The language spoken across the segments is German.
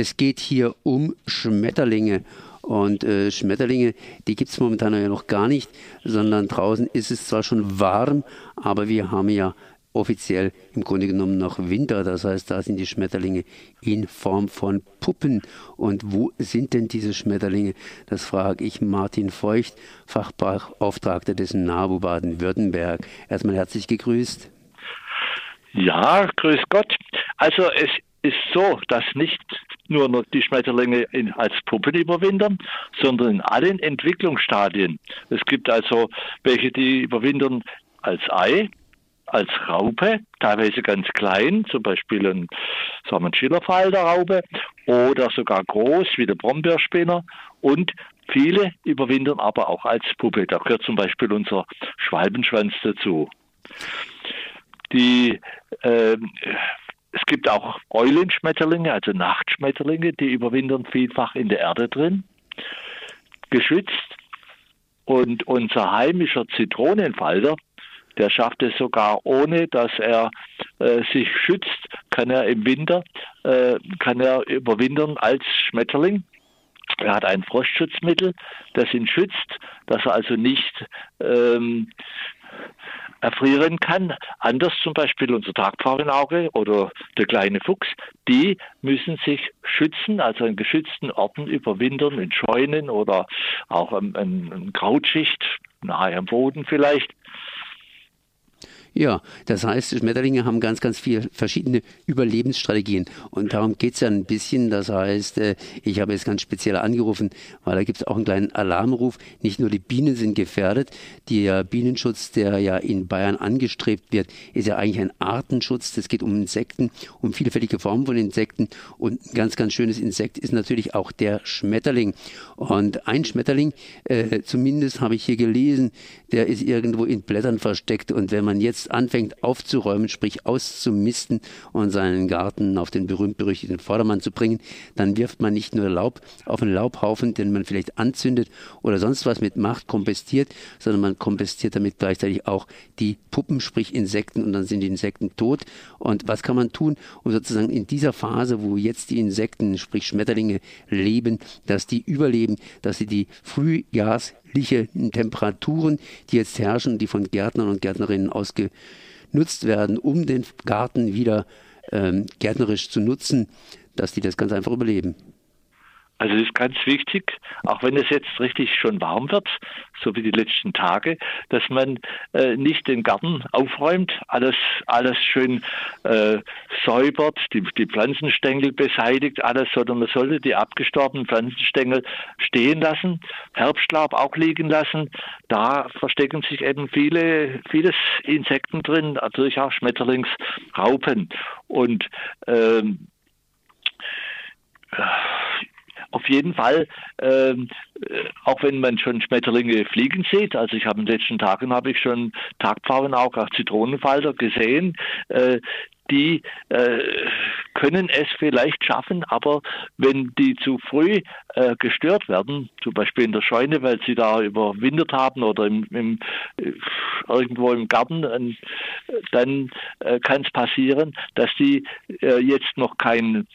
Es geht hier um Schmetterlinge. Und äh, Schmetterlinge, die gibt es momentan ja noch gar nicht, sondern draußen ist es zwar schon warm, aber wir haben ja offiziell im Grunde genommen noch Winter. Das heißt, da sind die Schmetterlinge in Form von Puppen. Und wo sind denn diese Schmetterlinge? Das frage ich Martin Feucht, Fachbeauftragter des NABU Baden-Württemberg. Erstmal herzlich gegrüßt. Ja, grüß Gott. Also es ist so, dass nicht nur die Schmetterlinge in, als Puppen überwintern, sondern in allen Entwicklungsstadien. Es gibt also welche, die überwintern als Ei, als Raupe, teilweise ganz klein, zum Beispiel ein, sagen wir, ein Schillerfalterraupe oder sogar groß wie der Brombeerspinner und viele überwintern aber auch als Puppe. Da gehört zum Beispiel unser Schwalbenschwanz dazu. Die, äh, es gibt auch Eulenschmetterlinge, also Nachtschmetterlinge, die überwintern vielfach in der Erde drin, geschützt. Und unser heimischer Zitronenfalter, der schafft es sogar ohne, dass er äh, sich schützt, kann er im Winter, äh, kann er überwintern als Schmetterling. Er hat ein Frostschutzmittel, das ihn schützt, dass er also nicht ähm, erfrieren kann. Anders zum Beispiel unser Tagpfauenauge oder der kleine Fuchs, die müssen sich schützen, also in geschützten Orten überwintern, in Scheunen oder auch in, in, in Krautschicht, nahe am Boden vielleicht. Ja, das heißt, Schmetterlinge haben ganz, ganz viele verschiedene Überlebensstrategien. Und darum geht es ja ein bisschen. Das heißt, äh, ich habe jetzt ganz speziell angerufen, weil da gibt es auch einen kleinen Alarmruf. Nicht nur die Bienen sind gefährdet. Der Bienenschutz, der ja in Bayern angestrebt wird, ist ja eigentlich ein Artenschutz. Das geht um Insekten, um vielfältige Formen von Insekten. Und ein ganz, ganz schönes Insekt ist natürlich auch der Schmetterling. Und ein Schmetterling, äh, zumindest habe ich hier gelesen, der ist irgendwo in Blättern versteckt. Und wenn man jetzt jetzt anfängt aufzuräumen, sprich auszumisten und seinen Garten auf den berühmt-berüchtigten Vordermann zu bringen, dann wirft man nicht nur Laub auf einen Laubhaufen, den man vielleicht anzündet oder sonst was mit macht, kompostiert, sondern man kompostiert damit gleichzeitig auch die Puppen, sprich Insekten und dann sind die Insekten tot. Und was kann man tun, um sozusagen in dieser Phase, wo jetzt die Insekten, sprich Schmetterlinge leben, dass die überleben, dass sie die Frühjahrs Temperaturen, die jetzt herrschen, die von Gärtnern und Gärtnerinnen ausgenutzt werden, um den Garten wieder ähm, gärtnerisch zu nutzen, dass die das ganz einfach überleben. Also es ist ganz wichtig, auch wenn es jetzt richtig schon warm wird, so wie die letzten Tage, dass man äh, nicht den Garten aufräumt, alles, alles schön äh, säubert, die, die Pflanzenstängel beseitigt, alles, sondern man sollte die abgestorbenen Pflanzenstängel stehen lassen, Herbstlaub auch liegen lassen. Da verstecken sich eben viele, vieles Insekten drin, natürlich auch Schmetterlingsraupen. Und ähm, auf jeden Fall, ähm, äh, auch wenn man schon Schmetterlinge fliegen sieht, also ich habe in den letzten Tagen habe ich schon Tagpfauen auch, auch Zitronenfalter gesehen, äh, die äh, können es vielleicht schaffen, aber wenn die zu früh äh, gestört werden, zum Beispiel in der Scheune, weil sie da überwintert haben oder im, im, äh, irgendwo im Garten, äh, dann äh, kann es passieren, dass die äh, jetzt noch kein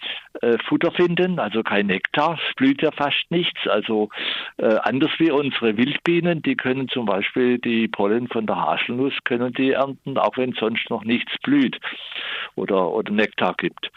Futter finden, also kein Nektar, es blüht ja fast nichts, also anders wie unsere Wildbienen, die können zum Beispiel die Pollen von der Haselnuss können die ernten, auch wenn sonst noch nichts blüht oder, oder Nektar gibt.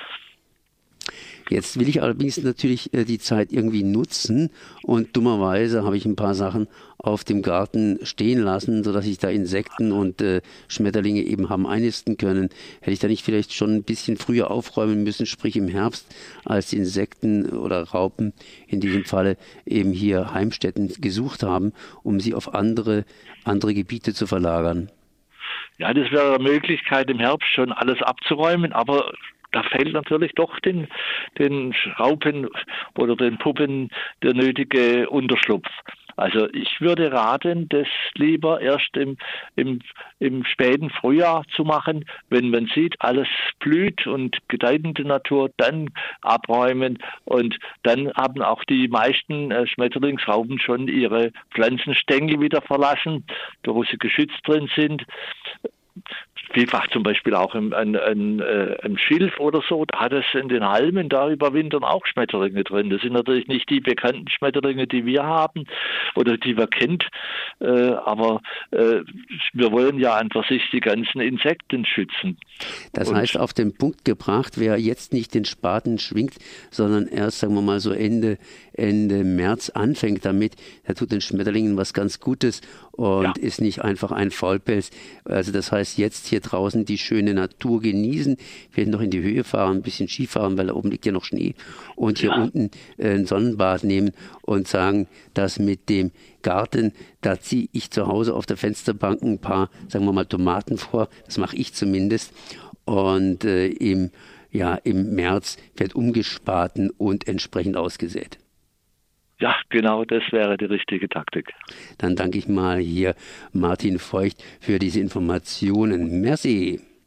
Jetzt will ich allerdings natürlich äh, die Zeit irgendwie nutzen und dummerweise habe ich ein paar Sachen auf dem Garten stehen lassen, sodass sich da Insekten und äh, Schmetterlinge eben haben einnisten können. Hätte ich da nicht vielleicht schon ein bisschen früher aufräumen müssen, sprich im Herbst, als die Insekten oder Raupen in diesem Falle eben hier Heimstätten gesucht haben, um sie auf andere, andere Gebiete zu verlagern? Ja, das wäre eine Möglichkeit, im Herbst schon alles abzuräumen, aber da fehlt natürlich doch den, den Raupen oder den Puppen der nötige Unterschlupf. Also ich würde raten, das lieber erst im, im, im späten Frühjahr zu machen, wenn man sieht, alles blüht und gedeihende Natur, dann abräumen. Und dann haben auch die meisten äh, Schmetterlingsraupen schon ihre Pflanzenstängel wieder verlassen, da wo sie geschützt drin sind vielfach zum Beispiel auch im, ein, ein, im Schilf oder so, da hat es in den Halmen, da überwintern auch Schmetterlinge drin. Das sind natürlich nicht die bekannten Schmetterlinge, die wir haben oder die wir kennt, äh, aber äh, wir wollen ja einfach sich die ganzen Insekten schützen. Das Und heißt, auf den Punkt gebracht, wer jetzt nicht den Spaten schwingt, sondern erst, sagen wir mal, so Ende, Ende März anfängt damit, der tut den Schmetterlingen was ganz Gutes und ja. ist nicht einfach ein Faulpelz. Also das heißt, jetzt hier draußen die schöne Natur genießen, vielleicht noch in die Höhe fahren, ein bisschen Skifahren, weil da oben liegt ja noch Schnee und hier ja. unten äh, ein Sonnenbad nehmen und sagen, dass mit dem Garten, da ziehe ich zu Hause auf der Fensterbank ein paar, sagen wir mal, Tomaten vor, das mache ich zumindest und äh, im, ja, im März wird umgespaten und entsprechend ausgesät. Ja, genau, das wäre die richtige Taktik. Dann danke ich mal hier Martin Feucht für diese Informationen. Merci.